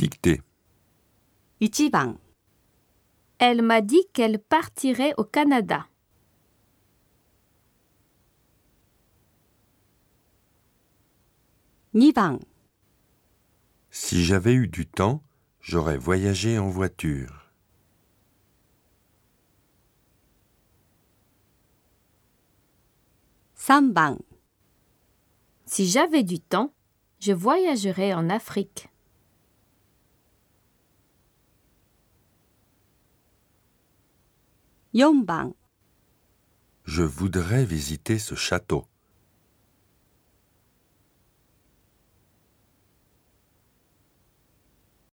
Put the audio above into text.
dicter. 1番 Elle m'a dit qu'elle partirait au Canada. 2番 Si j'avais eu du temps, j'aurais voyagé en voiture. 3番 Si j'avais du temps, je voyagerais en Afrique. 4番 Je voudrais visiter ce château.